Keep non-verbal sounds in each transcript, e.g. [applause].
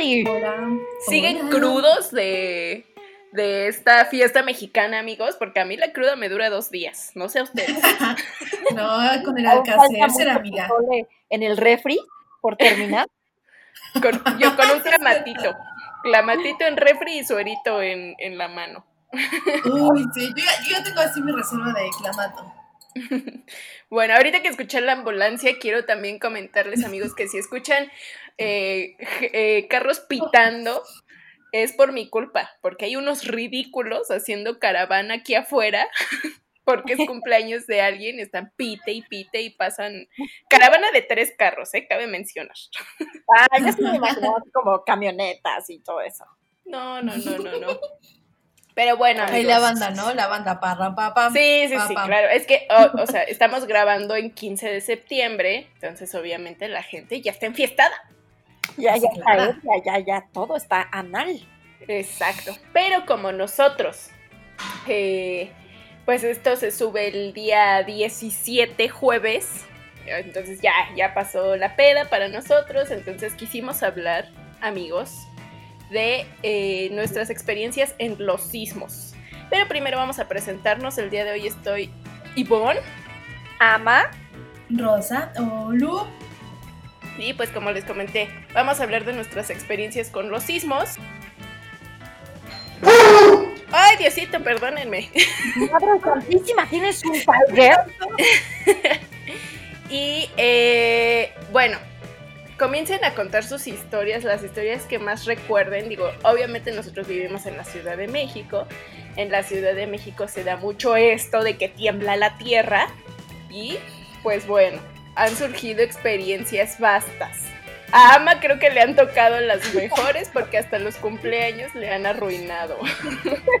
y siguen crudos de, de esta fiesta mexicana, amigos, porque a mí la cruda me dura dos días, no sé a ustedes. [laughs] no, con el [laughs] será amiga. En el refri, por terminar. [laughs] yo con un clamatito, clamatito en refri y suerito en, en la mano. Uy, sí, yo yo ya tengo así mi reserva de clamato. Bueno, ahorita que escuché la ambulancia, quiero también comentarles, amigos, que si escuchan eh, eh, carros pitando, es por mi culpa, porque hay unos ridículos haciendo caravana aquí afuera, [laughs] porque es cumpleaños de alguien, están pite y pite y pasan caravana de tres carros, ¿eh? Cabe mencionar. Ah, ya se me como camionetas y todo eso. No, no, no, no, no. Pero bueno. Ahí la banda, ¿no? La banda parra, pa, Sí, sí, sí, claro. Es que, o, sea, estamos grabando en 15 de septiembre, entonces obviamente la gente ya está enfiestada. [laughs] Ya, ya, ya, ya, ya, todo está anal. Exacto. Pero como nosotros, eh, pues esto se sube el día 17 jueves, entonces ya, ya pasó la peda para nosotros, entonces quisimos hablar, amigos, de eh, nuestras experiencias en los sismos. Pero primero vamos a presentarnos. El día de hoy estoy Ivonne, Ama, Rosa, Olu. Y pues como les comenté, vamos a hablar de nuestras experiencias con los sismos. Ay, Diosito, perdónenme. Madre santísima, tienes un padre. [laughs] y eh, bueno, comiencen a contar sus historias, las historias que más recuerden. Digo, obviamente nosotros vivimos en la Ciudad de México. En la Ciudad de México se da mucho esto de que tiembla la tierra. Y pues bueno, han surgido experiencias vastas. A Ama creo que le han tocado las mejores porque hasta los cumpleaños le han arruinado.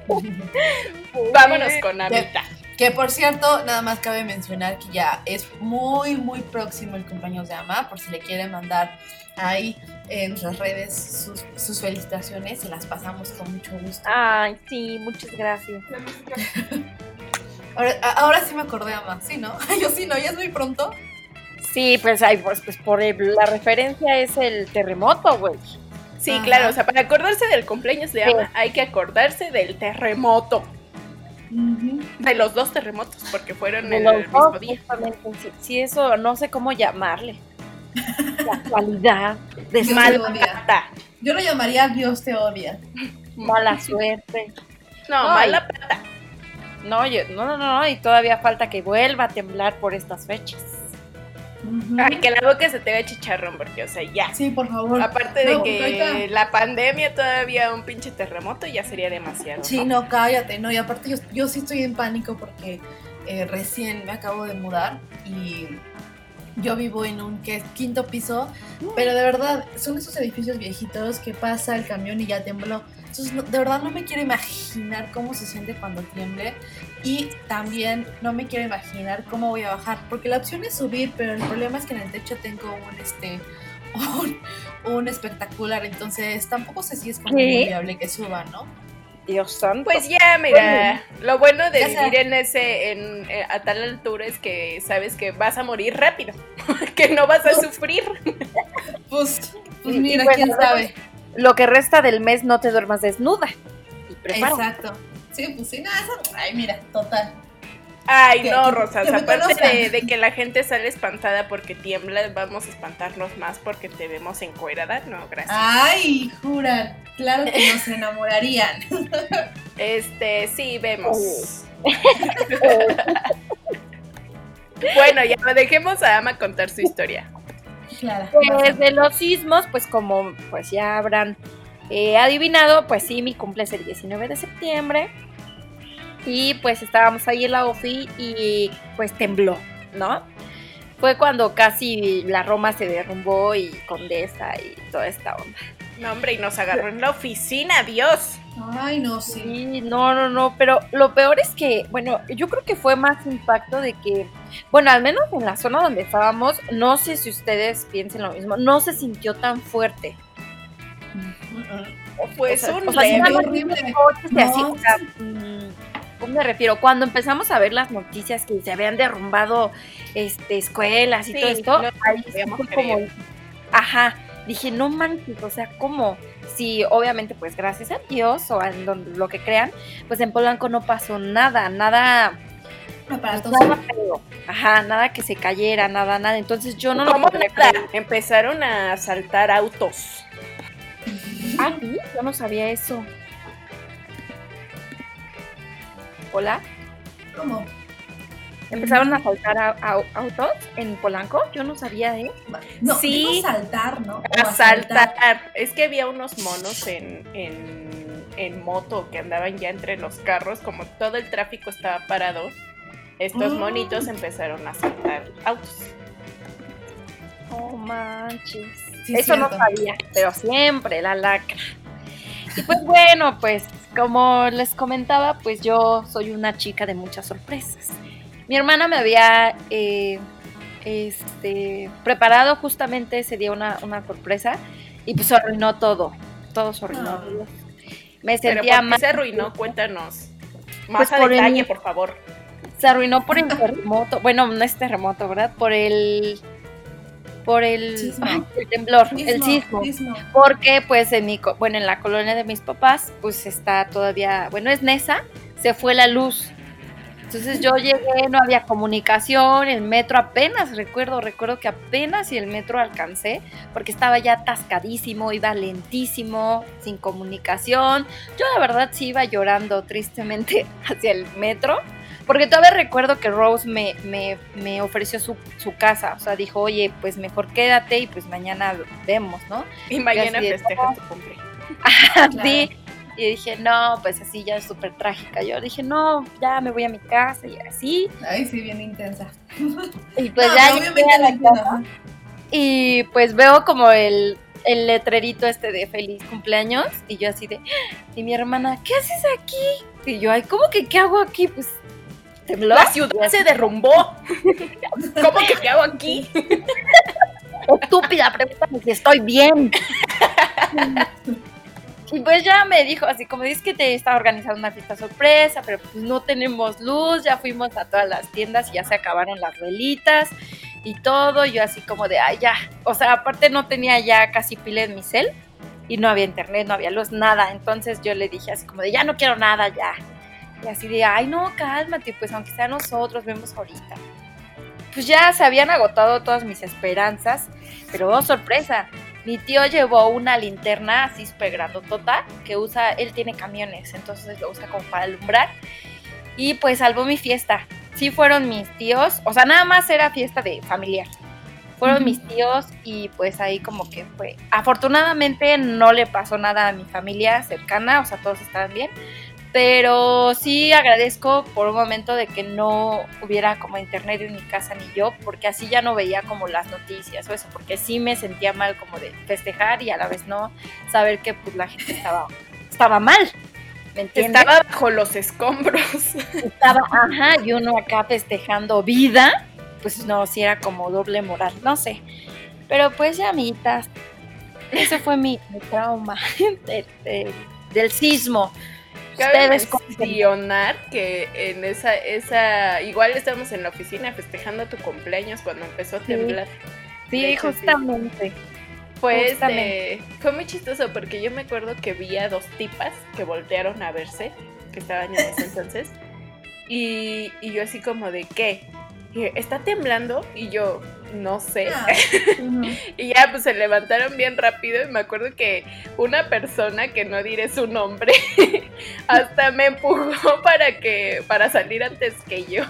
[laughs] Vámonos con Amita. Que por cierto, nada más cabe mencionar que ya es muy, muy próximo el cumpleaños de Ama, por si le quieren mandar ahí en nuestras redes sus, felicitaciones, se las pasamos con mucho gusto. Ay, sí, muchas gracias. [laughs] ahora, sí me acordé, Ama, sí, ¿no? [laughs] Yo sí, ¿no? Ya es muy pronto. Sí, pues, ay, pues, pues por la referencia es el terremoto, güey. Sí, claro, o sea, para acordarse del cumpleaños de Ama hay que acordarse del terremoto. De los dos terremotos, porque fueron en el mismo día. Sí, eso no sé cómo llamarle. La [laughs] cualidad de mala Yo lo llamaría Dios te odia. Mala suerte. [laughs] No, mala pata. No, no, no, no, y todavía falta que vuelva a temblar por estas fechas. Ay, que la boca se te vea chicharrón, porque, o sea, ya. Sí, por favor. Aparte de que la pandemia todavía un pinche terremoto ya sería demasiado. Sí, no, cállate, no. Y aparte yo, yo sí estoy en pánico porque eh, recién me acabo de mudar y yo vivo en un que quinto piso, pero de verdad son esos edificios viejitos que pasa el camión y ya tembló. Entonces, de verdad no me quiero imaginar cómo se siente cuando tiemble y también no me quiero imaginar cómo voy a bajar, porque la opción es subir, pero el problema es que en el techo tengo un este un, espectacular, entonces tampoco sé si es como viable que suba, ¿no? Dios santo. Pues ya, mira, lo bueno de vivir en ese, en, eh, a tal altura es que sabes que vas a morir rápido, [laughs] que no vas a sufrir. Pues, pues mira, quién sabe. Lo que resta del mes no te duermas desnuda. Exacto. Sí, pues sí, nada, eso, ay, mira, total. Ay, no, Rosas, aparte de, que la gente sale espantada porque tiembla, vamos a espantarnos más porque te vemos encuerada. No, gracias. Ay, jura, claro que nos enamorarían. Este, sí, vemos. [laughs] bueno, ya dejemos a Ama contar su historia. Claro. Pues de los sismos, pues como pues ya habrán eh, adivinado, pues sí, mi cumple es el 19 de septiembre. Y pues estábamos ahí en la OFI y pues tembló, ¿no? Fue cuando casi la Roma se derrumbó y Condesa y toda esta onda. No, hombre, y nos agarró en la oficina, Dios. Ay, no, sí. sí. No, no, no, pero lo peor es que, bueno, yo creo que fue más impacto de que, bueno, al menos en la zona donde estábamos, no sé si ustedes piensen lo mismo, no se sintió tan fuerte. Pues un ¿Cómo me refiero? Cuando empezamos a ver las noticias que se habían derrumbado este, escuelas y todo esto, ahí fue como, ajá, dije, no manches, o sea, ¿cómo? sí, obviamente, pues gracias a Dios o a donde, lo que crean, pues en Polanco no pasó nada, nada. Nada feo. Ajá, nada que se cayera, nada, nada. Entonces yo no lo creer. Empezaron a asaltar autos. Ah, sí, yo no sabía eso. Hola. ¿Cómo? Empezaron a faltar a- a- autos en Polanco. Yo no sabía, ¿eh? No, Sí. saltar, ¿no? O Asaltar. Es que había unos monos en, en, en moto que andaban ya entre los carros, como todo el tráfico estaba parado. Estos Mm. monitos empezaron a asaltar autos. Oh, manches. Sí, Eso no sabía, pero siempre la lacra. Y pues bueno, pues como les comentaba, pues yo soy una chica de muchas sorpresas. Mi hermana me había eh, este, preparado justamente ese día una, una sorpresa y pues se arruinó todo. Todo se arruinó. Ah. Me Pero sentía ¿por qué mal. se arruinó? Cuéntanos. Más Pues a por el- detalle, por favor. Se arruinó por el terremoto. Bueno, no es terremoto, ¿verdad? Por el. Por el. Sismo. ay, el temblor, el sismo. sismo. Porque, pues, en mi. Bueno, en la colonia de mis papás, pues está todavía. Bueno, es Nesa, se fue la luz. Entonces yo [laughs] llegué, no había comunicación, el metro apenas, recuerdo, recuerdo que apenas y el metro alcancé, porque estaba ya atascadísimo, iba lentísimo, sin comunicación. Yo la verdad sí iba llorando tristemente [laughs] hacia el metro, porque todavía recuerdo que Rose me, me, me ofreció su, su casa, o sea, dijo, oye, pues mejor quédate y pues mañana vemos, ¿no? Y mañana festejas tu cumpleaños. [laughs] Sí. Y dije, no, pues así ya es súper trágica. Yo dije, no, ya me voy a mi casa y así. Ay, sí, bien intensa. Y pues No, ya obviamente a la casa y pues veo como el, el letrerito este de feliz cumpleaños y yo así de, y mi hermana, ¿qué haces aquí? Y yo, ay, ¿cómo que qué hago aquí? Pues tembló. La ciudad se derrumbó. [laughs] ¿Cómo que qué hago aquí? Estúpida, pregúntame si estoy bien. Y pues ya me dijo, así como dices que te estaba organizando una fiesta sorpresa, pero pues no tenemos luz, ya fuimos a todas las tiendas y ya se acabaron las velitas y todo. Yo así como de, ay, ya. O sea, aparte no tenía ya casi pila en mi cel y no había internet, no había luz, nada. Entonces yo le dije así como de, ya no quiero nada, ya. Y así de, ay, no, cálmate, pues aunque sea nosotros, vemos ahorita. Pues ya se habían agotado todas mis esperanzas, pero oh, sorpresa, mi tío llevó una linterna así súper grandotota que usa, él tiene camiones, entonces lo usa como para alumbrar. Y pues salvó mi fiesta. Sí fueron mis tíos, o sea, nada más era fiesta de familiar. Fueron Ujú. mis tíos y pues ahí como que fue. Afortunadamente no le pasó nada a mi familia cercana, o sea, todos estaban bien. Pero sí agradezco por un momento de que no hubiera como internet en mi casa ni yo, porque así ya no veía como las noticias o eso, porque sí me sentía mal como de festejar y a la vez no saber que pues la gente estaba, estaba mal. ¿Me entiendes? Estaba bajo los escombros. [laughs] Estaba, ajá, y uno acá festejando vida, pues no, sí era como doble moral, no sé. Pero pues ya, amiguitas, ese fue mi, mi trauma [laughs] del, del- del sismo. Cabe mencionar que en esa, esa, igual estábamos en la oficina festejando tu cumpleaños cuando empezó a temblar. Sí, hecho, sí. justamente. Fue Justamente. este, fue muy chistoso porque yo me acuerdo que vi a dos tipas que voltearon a verse, que estaban en ese entonces, y, y yo así como de ¿qué? Y, ¿Está temblando? Y yo, no sé. Ah, [laughs] Y ya pues se levantaron bien rápido y me acuerdo que una persona que no diré su nombre hasta me empujó [laughs] para que para salir antes que yo.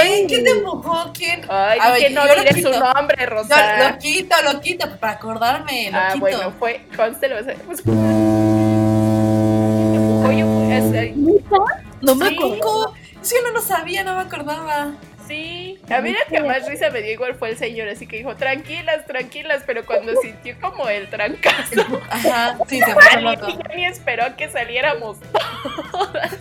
¿Quién? ¿Quién te empujó? ¿Quién? Ay, A ver, que no yo lo diré su nombre, Yo Rosa. lo quito, lo quito, para acordarme, lo ah, quito. bueno, fue conste lo vas a- pues, me empujó yo o sea, No me Sí. acuerdo. Sí, no sabía, no me acordaba. Sí, a mí lo que más risa me dio igual fue el señor, así que dijo, tranquilas, tranquilas, pero cuando sintió como el trancazo, [laughs] Ajá, sí, se puso loco. ya ni esperó a que saliéramos todas.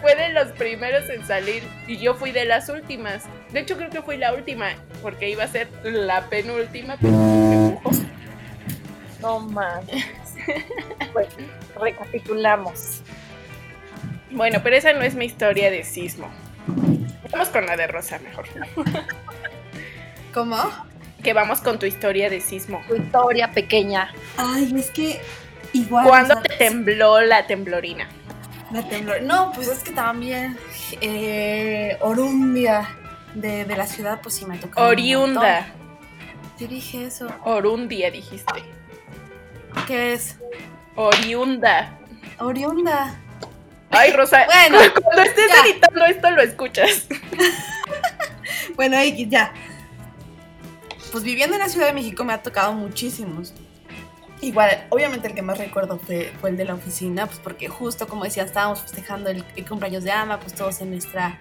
Fue de los primeros en salir y yo fui de las últimas. De hecho, creo que fui la última porque iba a ser la penúltima, pero me empujó. No mames. Pues, recapitulamos. Bueno, pero esa no es mi historia de sismo. Vamos con la de Rosa mejor. [laughs] ¿Cómo? Que vamos con tu historia de sismo. Tu historia pequeña. Ay, es que Igual. ¿Cuándo o sea, te tembló la temblorina? La temblor. No, pues es que también eh, Orundia de, de la ciudad, pues sí me tocó. Oriunda. Sí dije eso. Orundia dijiste. ¿Qué es? Oriunda. Oriunda. Ay, Rosa, [laughs] Bueno, cuando estés ya. editando esto lo escuchas. [laughs] Bueno, X, ya. Pues viviendo en la Ciudad de México me ha tocado muchísimos. Igual, obviamente el que más recuerdo fue, fue el de la oficina, pues porque justo como decía, estábamos festejando el, el cumpleaños de Ama, pues todos en nuestra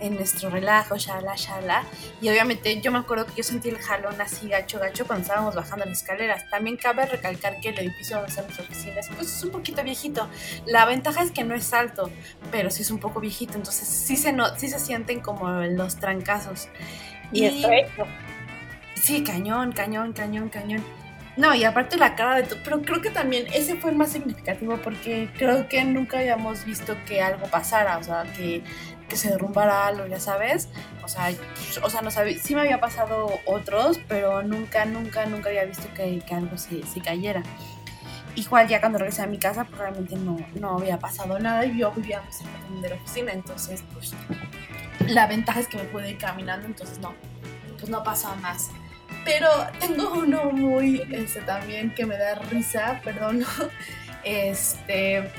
en nuestro relajo, shala, shala. Y obviamente yo me acuerdo que yo sentí el jalón así gacho, gacho cuando estábamos bajando las escaleras. También cabe recalcar que el edificio donde están nuestras oficinas pues es un poquito viejito. La ventaja es que no es alto, pero sí es un poco viejito, entonces sí se, no, sí se sienten como los trancazos. Y estrecho. Sí, cañón, cañón, cañón, cañón. No, y aparte la cara de tu, pero creo que también ese fue el más significativo porque creo que nunca habíamos visto que algo pasara, o sea, que, que se derrumbara algo, ya sabes. O sea, o sea, no sabía, sí me había pasado otros, pero nunca, nunca, nunca había visto que, que algo se, se cayera. Igual ya cuando regresé a mi casa, pues realmente no, no había pasado nada y yo vivía cerca también de la oficina, entonces pues la ventaja es que me pude ir caminando, entonces no, pues no pasó más. Pero tengo uno muy, este, también que me da risa, perdón, [laughs] este,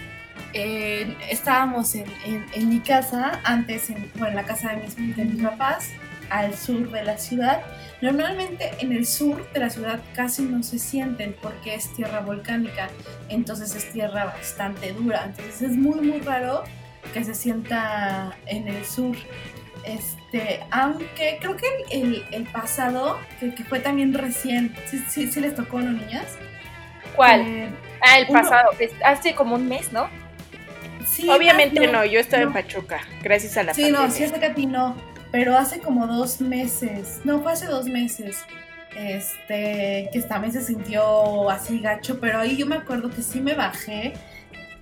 eh, estábamos en, en- en mi casa, antes, en, bueno, en la casa de mis, de mis papás, al sur de la ciudad. Normalmente en el sur de la ciudad casi no se sienten porque es tierra volcánica, entonces es tierra bastante dura, entonces es muy muy raro que se sienta en el sur. Este, aunque creo que el, el- pasado, que, que fue también recién, sí, sí, sí les tocó, ¿no, niñas? ¿Cuál? Eh, Ah, el pasado, hace como un mes, ¿no? sí, Obviamente ah, no, yo estaba en no. Pachuca, gracias a la Sí, pandemia. no, sí es que a ti no, pero hace como dos meses, no, fue hace dos meses, este, que también se sintió así gacho, pero ahí yo me acuerdo que sí me bajé,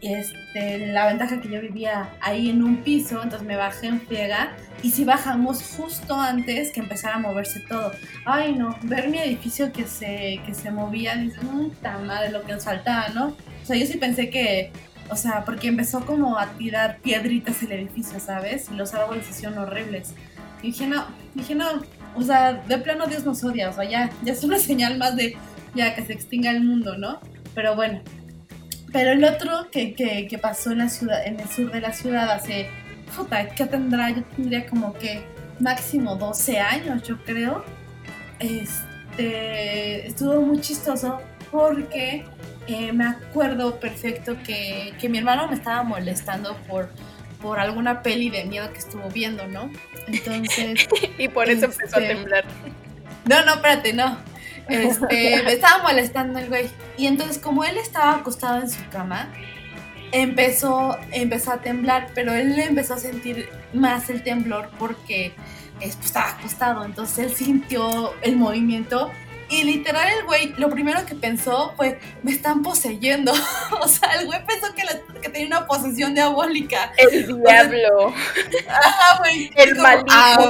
este, la ventaja que yo vivía ahí en un piso, entonces me bajé en friega, y sí bajamos justo antes que empezara a moverse todo. Ay, no, ver mi edificio que se, que se movía, dices, puta madre, lo que nos faltaba, ¿no? O sea, yo sí pensé que, o sea, porque empezó como a tirar piedritas el edificio, ¿sabes? Y los árboles hicieron horribles. Y dije, no, dije, no, o sea, de plano Dios nos odia, o sea, ya, ya es una [laughs] señal más de ya que se extinga el mundo, ¿no? Pero bueno. Pero el otro que, que, que pasó en la ciudad, en el sur de la ciudad hace, puta, ¿qué tendrá? Yo tendría como que máximo 12 años, yo creo. Este, estuvo muy chistoso porque eh, me acuerdo perfecto que, que mi hermano me estaba molestando por, por alguna peli de miedo que estuvo viendo, ¿no? Entonces, [laughs] Y por eso empezó a Este, temblar. no, no, espérate, no. Este, [laughs] me estaba molestando el güey. Y entonces, como él estaba acostado en su cama, empezó, empezó a temblar, pero él empezó a sentir más el temblor porque es- pues, estaba acostado. Entonces él sintió el movimiento. Y literal el güey, lo primero que pensó fue, me están poseyendo. [laughs] o sea, el güey pensó que, la- que tenía una posesión diabólica. El diablo, [laughs] güey. el maligno. ah,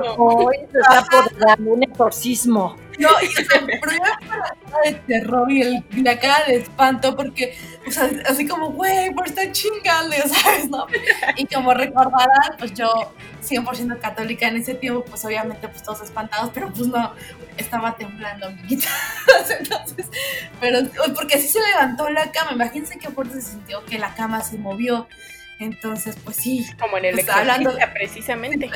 se está por dar un exorcismo. No, y la cara de terror y, el- la cara de espanto porque, o sea, así como, güey, por estar chingando, [laughs] ¿sabes? ¿No? Y como recordarán, pues yo, 100% católica en ese tiempo, pues obviamente, pues todos espantados, pero pues no, estaba temblando, amiguitas. [laughs] Entonces, pero, porque así se levantó la cama, imagínense qué fuerte se sintió que la cama se movió. Entonces, pues sí, Como en el Pues, hablando- precisamente.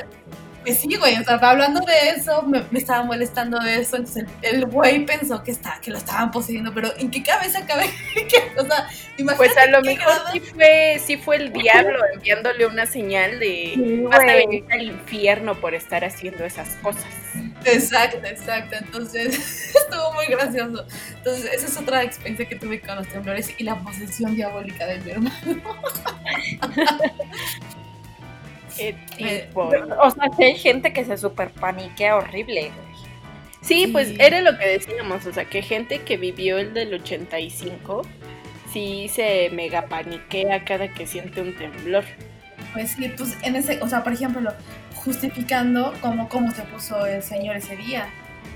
Pues sí, güey, o sea, hablando de eso, me, me estaba molestando de eso, entonces el, el güey pensó que, está, que lo estaban poseyendo, pero ¿en qué cabeza cabe? [laughs] que, o sea, imagínate Pues a lo mejor grado- sí fue, sí fue el diablo enviándole una señal de Sí, vas a venir al infierno por estar haciendo esas cosas. Exacto, exacto, entonces [laughs] estuvo muy gracioso. Entonces, esa es otra experiencia que tuve con los temblores y la posesión diabólica de mi hermano. [laughs] Qué Eh, tipo. O sea, que hay gente que se super paniquea horrible, güey. Sí, Sí. pues era lo que decíamos, o sea, que gente que vivió el del 85 sí se mega paniquea cada que siente un temblor. Pues sí, pues en ese, o sea, por ejemplo, justificando cómo, cómo se puso el señor ese día.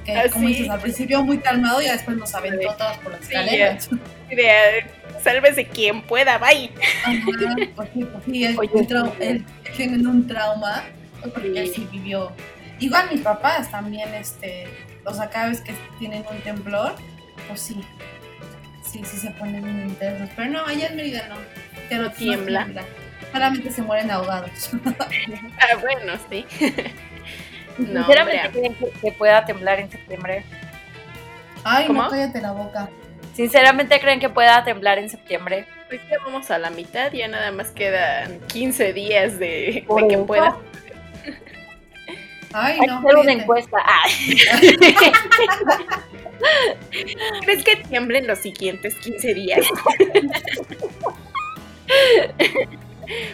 Que Ah, como sí. dices, al principio muy calmado y después nos aventó todas por las Sí, escaleras. Sálvese quien pueda, bye. Ajá, pues sí, pues sí, él, Oye, trau- sí. él tiene un trauma, porque él Sí. vivió. Igual mis papás también, este, o sea, cada vez que tienen un temblor, pues sí, sí, sí se ponen bien intensos. Pero no, allá en Mérida no. Pero No tiembla. Solamente se mueren ahogados. [laughs] Ah, bueno, sí. [laughs] No, Sinceramente creen que, que pueda temblar en septiembre. Ay, ¿Cómo? no, cállate la boca. Sinceramente creen que pueda temblar en septiembre. Pues ya vamos a la mitad, ya nada más quedan 15 días de, de que eso. pueda. [laughs] Ay, Hay que no. hacer una encuesta. Ah. [laughs] ¿Crees que tiemblen los siguientes 15 días? [laughs]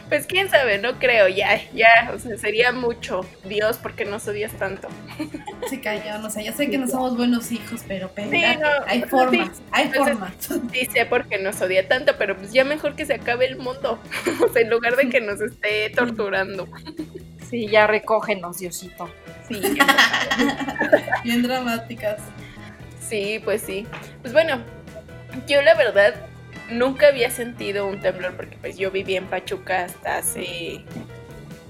pues quién sabe, no creo, ya, ya, o sea, sería mucho. Dios, ¿por qué nos odias tanto? Sí, cañón. O sea, ya sé que no somos buenos hijos, pero espérate, no, hay sí, formas, hay entonces- formas. Sí sé por qué nos odia tanto, pero pues ya mejor que se acabe el mundo. [laughs] O sea, en lugar de que nos esté torturando. Sí, ya recógenos, Diosito. Sí, [laughs] Bien dramáticas. Sí, pues sí. Pues bueno, yo la verdad nunca había sentido un temblor porque pues yo viví en Pachuca hasta hace,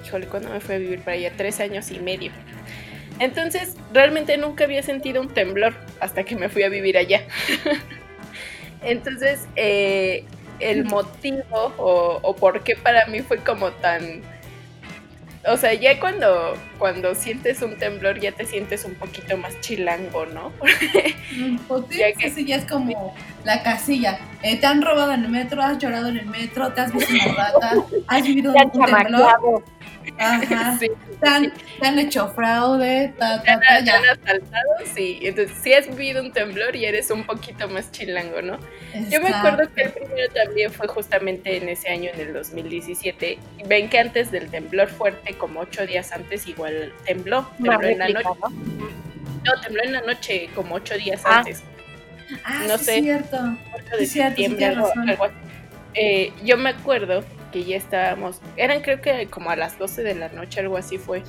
híjole, cuando me fui a vivir para allá? Tres años y medio. Entonces, realmente nunca había sentido un temblor hasta que me fui a vivir allá. [laughs] Entonces, eh, el motivo o, o por qué para mí fue como tan... O sea, ya cuando, cuando sientes un temblor ya te sientes un poquito más chilango, ¿no? Mm, Pues sí, Ya que- sí, ya es como la casilla. Eh, te han robado en el metro, has llorado en el metro, te has visto una rata, has vivido Ya un, temblor, ajá, Sí. te, han, te han hecho fraude, ta, ta, ta, ¿Te ya. han asaltado? Sí, entonces si has vivido un temblor y eres un poquito más chilango, ¿no? Yo me acuerdo que el primero también fue justamente en ese año, en el 2017. Ven que antes del temblor fuerte, como ocho días antes, igual tembló. Tembló en la noche. ¿no? No, tembló en la noche, como ocho días Ah. antes. Ah, no sí, sé. es cierto. 8 de Sí, cierto, sí septiembre, tienes algo, razón. algo así. Eh, yo me acuerdo que ya estábamos, eran creo que como a las 12 de la noche, algo así fue,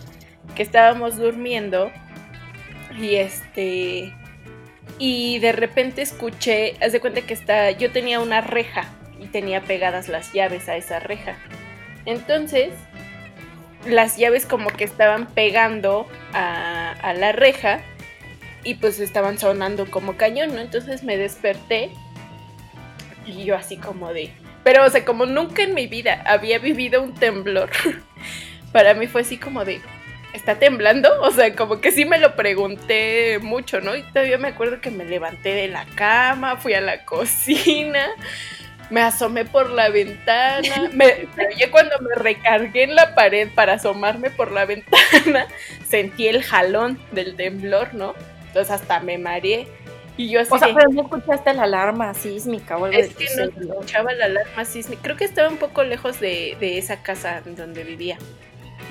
que estábamos durmiendo y este, y de repente escuché, haz de cuenta que está, yo tenía una reja y tenía pegadas las llaves a esa reja. Entonces, las llaves como que estaban pegando a, la reja y pues estaban sonando como cañón, ¿no? Entonces me desperté y yo así como de... Pero, o sea, como nunca en mi vida había vivido un temblor, [laughs] para mí fue así como de... ¿Está temblando? O sea, como que sí me lo pregunté mucho, ¿no? Y todavía me acuerdo que me levanté de la cama, fui a la cocina, me asomé por la ventana, me, pero ya cuando me recargué en la pared para asomarme por la [laughs] ventana, sentí el jalón del temblor, ¿no? Entonces hasta me mareé. Y yo así O sea, de, pero no escuchaste la alarma sísmica o algo es de que no escuchaba la alarma sísmica. Creo que estaba un poco lejos de, de esa casa donde vivía.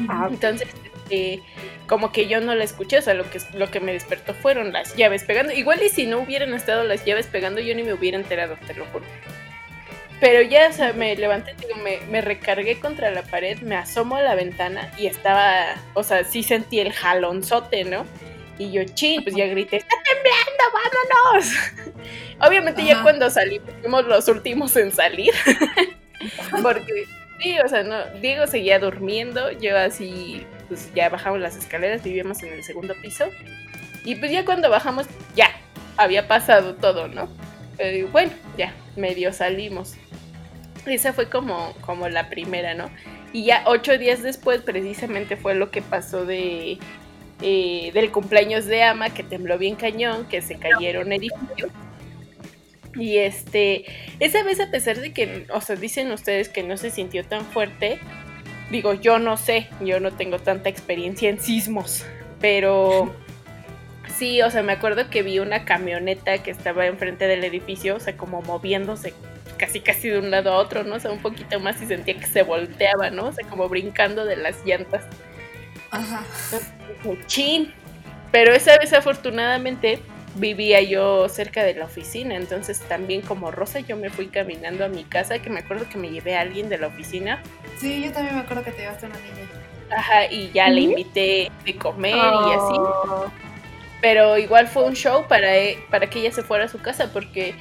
Ah, Entonces, este, como que yo no la escuché, o sea, lo que, lo que me despertó fueron las llaves pegando. Igual y si no hubieran estado las llaves pegando, yo ni me hubiera enterado, te lo juro. Pero ya, o sea, me levanté, digo, me, me recargué contra la pared, me asomo a la ventana y estaba, o sea, sí sentí el jalonzote, ¿no? Y yo, chin, pues ya grité, ¡está temblando, vámonos! [laughs] Obviamente ya cuando salí, fuimos los últimos en salir. [laughs] Porque, sí, o sea, no, Diego seguía durmiendo, yo así, pues ya bajamos las escaleras, vivíamos en el segundo piso. Y pues ya cuando bajamos, ya, había pasado todo, ¿no? Pero digo, bueno, ya, medio salimos. Esa fue como, como la primera, ¿no? Y ya ocho días después, precisamente fue lo que pasó de eh, del cumpleaños de Ama, que tembló bien cañón, que se cayeron edificios. Y este, esa vez a pesar de que, o sea, dicen ustedes que no se sintió tan fuerte, digo, yo no sé, yo no tengo tanta experiencia en sismos, pero sí, o sea, me acuerdo que vi una camioneta que estaba enfrente del edificio, o sea, como moviéndose casi casi de un lado a otro, ¿no? O sea, un poquito más y sentía que se volteaba, ¿no? O sea, como brincando de las llantas. Ajá. Chin. Pero esa vez afortunadamente vivía yo cerca de la oficina, entonces también como Rosa yo me fui caminando a mi casa, que me acuerdo que me llevé a alguien de la oficina, Sí, yo también me acuerdo que te llevaste una niña. ajá, y ya le invité de comer y así. Pero igual fue un show para, e, para que ella se fuera a su casa porque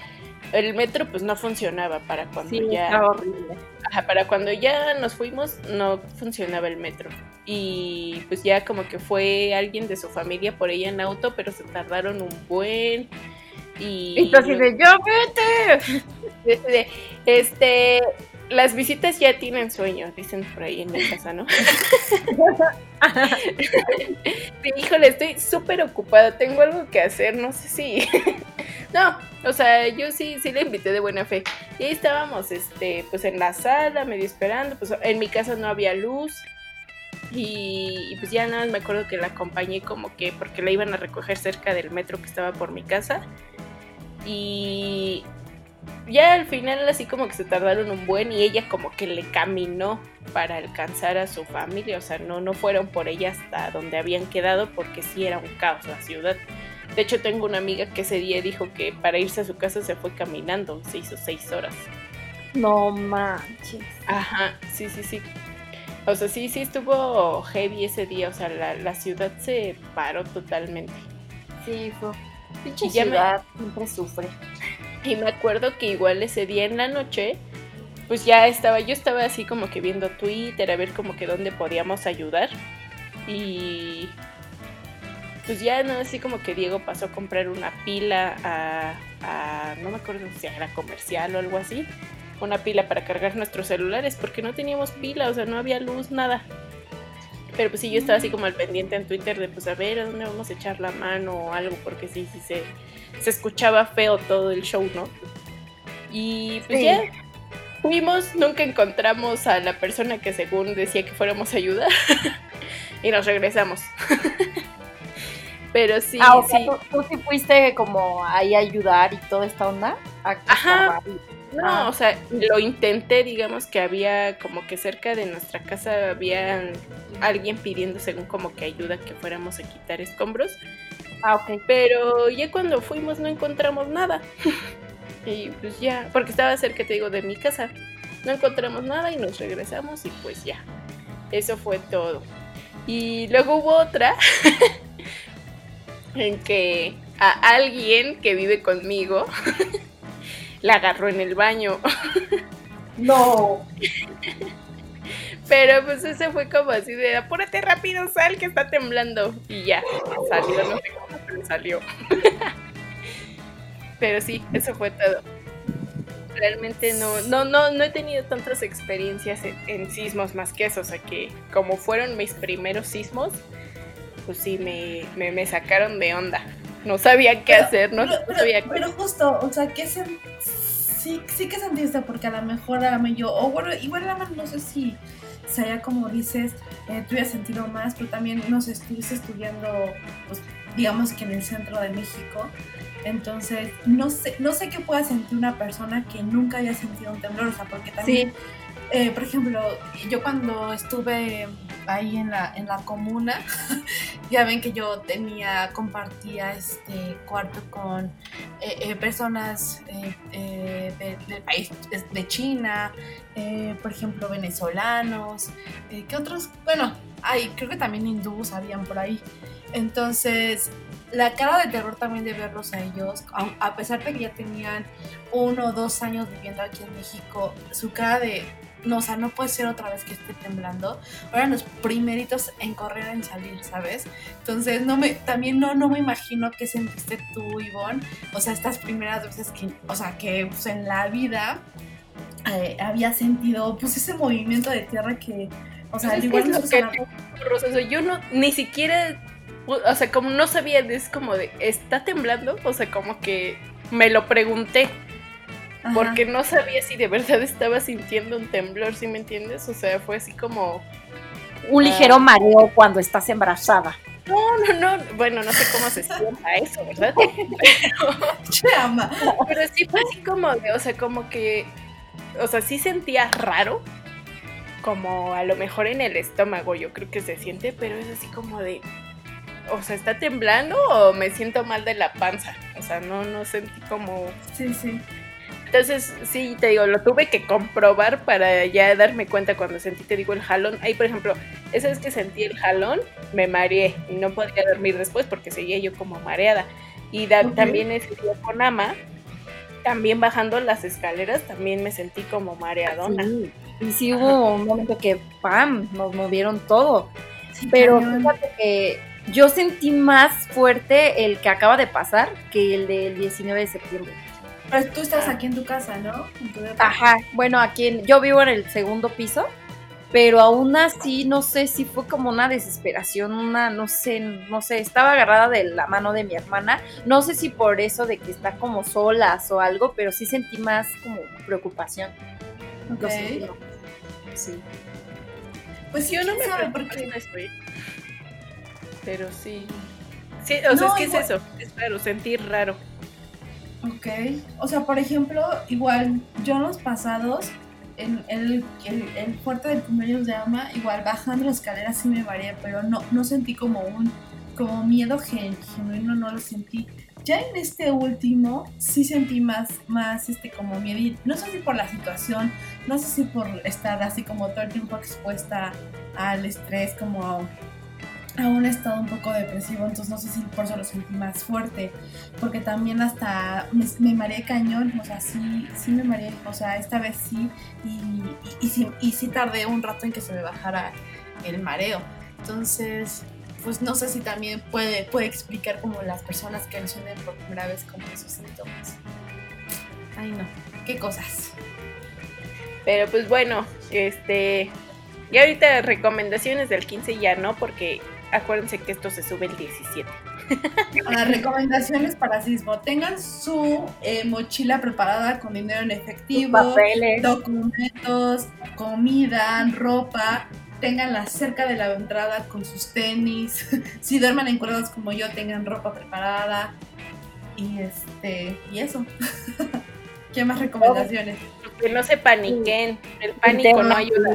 el metro pues no funcionaba para cuando Sí, ya... horrible. Ajá, para cuando ya nos fuimos no funcionaba el metro. Y pues ya como que fue alguien de su familia por ella en auto, pero se tardaron un buen. Y, así de, ¡yo vete! [laughs] este, las visitas ya tienen sueño, dicen por ahí en la casa, ¿no? Sí, híjole, estoy súper ocupada, tengo algo que hacer, no sé si... [laughs] No, o sea, yo sí, sí le invité de buena fe. Y ahí estábamos, este, pues en la sala, medio esperando, pues en mi casa no había luz. Y, y pues ya nada más me acuerdo que la acompañé como que porque la iban a recoger cerca del metro que estaba por mi casa. Y ya al final así como que se tardaron un buen y ella como que le caminó para alcanzar a su familia, o sea, no, no fueron por ella hasta donde habían quedado porque sí era un caos la ciudad. De hecho tengo una amiga que ese día dijo que para irse a su casa se fue caminando, se hizo seis horas. No manches. Ajá, sí, sí, sí. O sea, sí, sí estuvo heavy ese día, o sea, la, la ciudad se paró totalmente. Sí, fue. Pinche me- ciudad siempre sufre. Y me acuerdo que igual ese día en la noche, pues ya estaba, yo estaba así como que viendo Twitter a ver como que dónde podíamos ayudar. Y pues ya no, así como que Diego pasó a comprar una pila a, a- no me acuerdo si era comercial o algo así, una pila para cargar nuestros celulares, porque no teníamos pila, o sea, no había luz, nada. Pero pues sí, yo estaba así como al pendiente en Twitter de pues a ver a dónde vamos a echar la mano o algo, porque sí, sí se, se escuchaba feo todo el show, ¿no? Y pues Sí. ya fuimos, nunca encontramos a la persona que según decía que fuéramos a ayudar [laughs] y nos regresamos. [laughs] Pero sí, ah, o sea, sí. ¿tú, tú sí fuiste como ahí a ayudar y toda esta onda. A Ajá. No, Ah. o sea, lo intenté, digamos que había como que cerca de nuestra casa había alguien pidiendo según como que ayuda que fuéramos a quitar escombros, Ah, ok. pero ya cuando fuimos no encontramos nada. [laughs] y pues ya, porque estaba cerca, te digo, de mi casa. No encontramos nada y nos regresamos y pues ya. Eso fue todo. Y luego hubo otra [laughs] en que a alguien que vive conmigo [laughs] la agarró en el baño. No. Pero pues ese fue como así de apúrate rápido, sal que está temblando. Y ya, salió, no sé cómo, pero salió. [laughs] pero sí, eso fue todo. Realmente no, no, no, no he tenido tantas experiencias en, en sismos más que eso. O sea que como fueron mis primeros sismos, pues sí me, me, me sacaron de onda. No sabía qué Pero- hacer, no, pero, no pero- sabía qué pero justo, o sea, ¿qué sen- sí, sí que sentiste? Porque a lo mejor a mí yo, o bueno, igual a lo mejor no sé si sea como dices, eh, tú hubieras sentido más, pero también, no sé, estuviste estudiando, pues, digamos que en el centro de México. Entonces, no sé, no sé qué pueda sentir una persona que nunca haya sentido un temblor, o sea, porque también Sí. eh, por ejemplo, yo cuando estuve ahí en la, en la comuna, [laughs] ya ven que yo tenía, compartía este cuarto con eh, eh, personas eh, de- del país, de, China, por ejemplo, venezolanos, ¿qué otros? Bueno, hay, creo que también hindús habían por ahí. Entonces, la cara de terror también de verlos a ellos, a pesar de que ya tenían uno o dos años viviendo aquí en México, su cara de, no, o sea, no puede ser otra vez que esté temblando, eran los primeritos en correr, en salir, ¿sabes? Entonces, no me, también no, no me imagino qué sentiste tú, Ivonne, o sea, estas primeras veces que, o sea, que pues, en la vida eh, había sentido, pues, ese movimiento de tierra que, o sea, Pues igual que es que o sea, yo no, ni siquiera, o sea, como no sabía, es como de, ¿está temblando? O sea, como que me lo pregunté, Ajá. porque no sabía si de verdad estaba sintiendo un temblor, ¿sí me entiendes? O sea, fue así como, Un ligero mareo cuando estás embarazada. no, no, no, bueno, no sé cómo se sienta eso, ¿verdad? [laughs] Chama. Pero sí fue así como de, o sea, como que, o sea, sí sentía raro, como a lo mejor en el estómago, yo creo que se siente, pero es así como de, o sea, ¿está temblando o me siento mal de la panza? O sea, no, no sentí como... Sí, sí. Entonces, sí, te digo, lo tuve que comprobar para ya darme cuenta cuando sentí, te digo, el jalón. Ahí, por ejemplo, esa vez que sentí el jalón, me mareé y no podía dormir después porque seguía yo como mareada. Y también ese día con Ama, también bajando las escaleras, también me sentí como mareadona. Y sí hubo un momento que, ¡pam!, nos movieron todo. Pero fíjate que yo sentí más fuerte el que acaba de pasar que el del 19 de septiembre. Pero tú estás aquí en tu casa, ¿no? Ajá, bueno, aquí yo vivo en el segundo piso, pero aún así no sé si fue como una desesperación, una, no sé, no sé, estaba agarrada de la mano de mi hermana, no sé si por eso de que está como solas o algo, pero sí sentí más como preocupación. Okay. Sí. Pues yo no me sabe por qué estoy. Pero sí. Sí, o sea, es que es eso, es raro, sentir raro. Ok, o sea, por ejemplo, igual yo en los pasados, en el, el, fuerte del cumpleaños de Ama, igual bajando las escaleras sí me varía, pero no, no sentí como un como miedo genuino, no lo sentí. Ya en este último sí sentí más, más este como miedo, no sé si por la situación, no sé si por estar así como todo el tiempo expuesta al estrés, como aún he estado un poco depresivo, entonces no sé si por eso lo sentí más fuerte, porque también hasta me, mareé cañón, o sea, sí, sí me mareé, o sea, esta vez sí, y, sí, tardé un rato en que se me bajara el mareo. Entonces, pues no sé si también puede, puede explicar como las personas que sienten por primera vez como esos síntomas. Ay, no, qué cosas. Pero pues bueno, este... Y ahorita recomendaciones del 15 ya no, porque acuérdense que esto se sube el 17. [laughs] Las recomendaciones para sismo. Tengan su eh, mochila preparada con dinero en efectivo, documentos, comida, ropa. Ténganla cerca de la entrada con sus tenis. [laughs] si duermen en cuerdas como yo, tengan ropa preparada. Y este, y eso. [laughs] ¿Qué más recomendaciones? Que no se paniquen. El pánico no ayuda.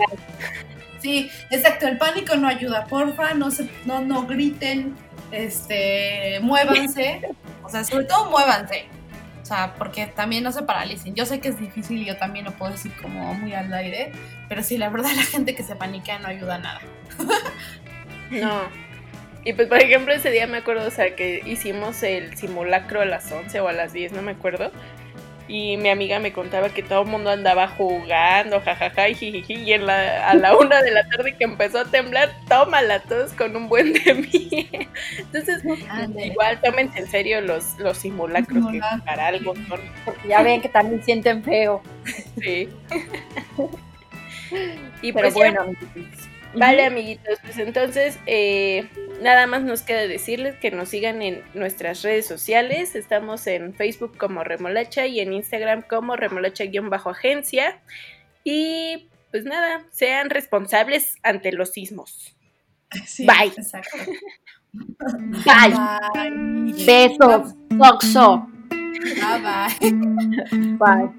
Sí, exacto, el pánico no ayuda, porfa, no se, no, no griten, este, muévanse, o sea, sobre todo muévanse, o sea, porque también no se paralicen. Yo sé que es difícil y yo también lo puedo decir como muy al aire, pero sí, la verdad [laughs] la gente que se paniquea no ayuda a nada. No. Y pues, por ejemplo, ese día me acuerdo, o sea, que hicimos el simulacro a las 11 o a las 10, no me acuerdo. Y mi amiga me contaba que todo el mundo andaba jugando, jajaja, y jijiji, y en la, a la una de la tarde que empezó a temblar, tómala todos con un buen de mí. Entonces, igual tómense en serio los, los simulacros, que para algo son. Porque ya ven que también sienten feo. Sí. [laughs] y pues bueno, Vale, amiguitos, pues entonces eh, nada más nos queda decirles que nos sigan en nuestras redes sociales. Estamos en Facebook como Remolacha y en Instagram como Remolacha-agencia. Y pues nada, sean responsables ante los sismos. [laughs] Bye. Bye. Bye. Besos. Bye bye. Bye.